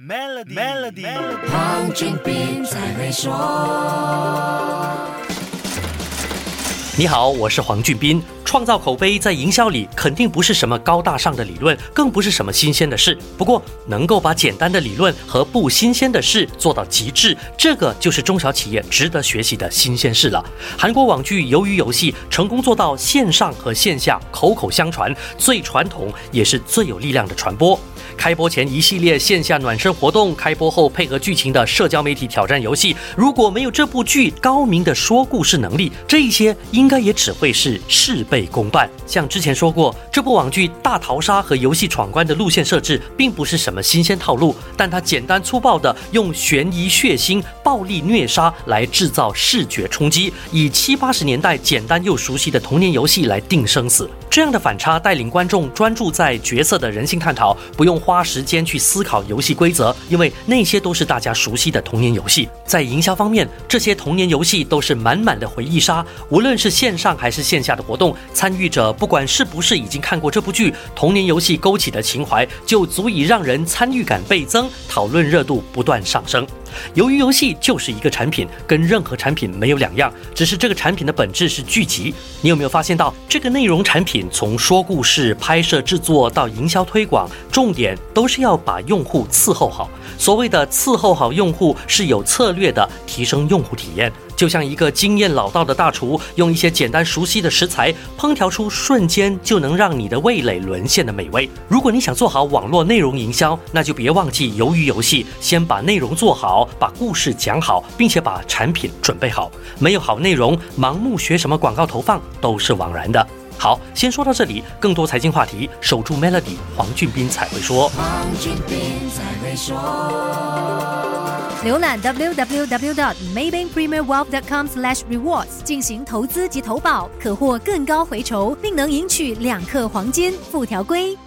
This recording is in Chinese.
Melody，Melody，黄俊斌才会说。你好，我是黄俊斌。创造口碑在营销里肯定不是什么高大上的理论，更不是什么新鲜的事。不过，能够把简单的理论和不新鲜的事做到极致，这个就是中小企业值得学习的新鲜事了。韩国网剧《鱿鱼游戏》成功做到线上和线下口口相传，最传统也是最有力量的传播。开播前一系列线下暖身活动，开播后配合剧情的社交媒体挑战游戏，如果没有这部剧高明的说故事能力，这一些应应该也只会是事倍功半。像之前说过，这部网剧大逃杀和游戏闯关的路线设置并不是什么新鲜套路，但它简单粗暴的用悬疑、血腥、暴力、虐杀来制造视觉冲击，以七八十年代简单又熟悉的童年游戏来定生死。这样的反差带领观众专注在角色的人性探讨，不用花时间去思考游戏规则，因为那些都是大家熟悉的童年游戏。在营销方面，这些童年游戏都是满满的回忆杀，无论是线上还是线下的活动，参与者不管是不是已经看过这部剧，童年游戏勾起的情怀就足以让人参与感倍增，讨论热度不断上升。由于游戏就是一个产品，跟任何产品没有两样，只是这个产品的本质是剧集。你有没有发现到，这个内容产品从说故事、拍摄、制作到营销推广，重点都是要把用户伺候好。所谓的伺候好用户，是有策略的提升用户体验。就像一个经验老道的大厨，用一些简单熟悉的食材，烹调出瞬间就能让你的味蕾沦陷的美味。如果你想做好网络内容营销，那就别忘记鱿鱼游戏，先把内容做好，把故事讲好，并且把产品准备好。没有好内容，盲目学什么广告投放都是枉然的。好，先说到这里，更多财经话题，守住 Melody，黄俊斌才会说。黄俊斌才会说。浏览 www.maybankpremierwealth.com/rewards 进行投资及投保，可获更高回酬，并能赢取两克黄金。附条规。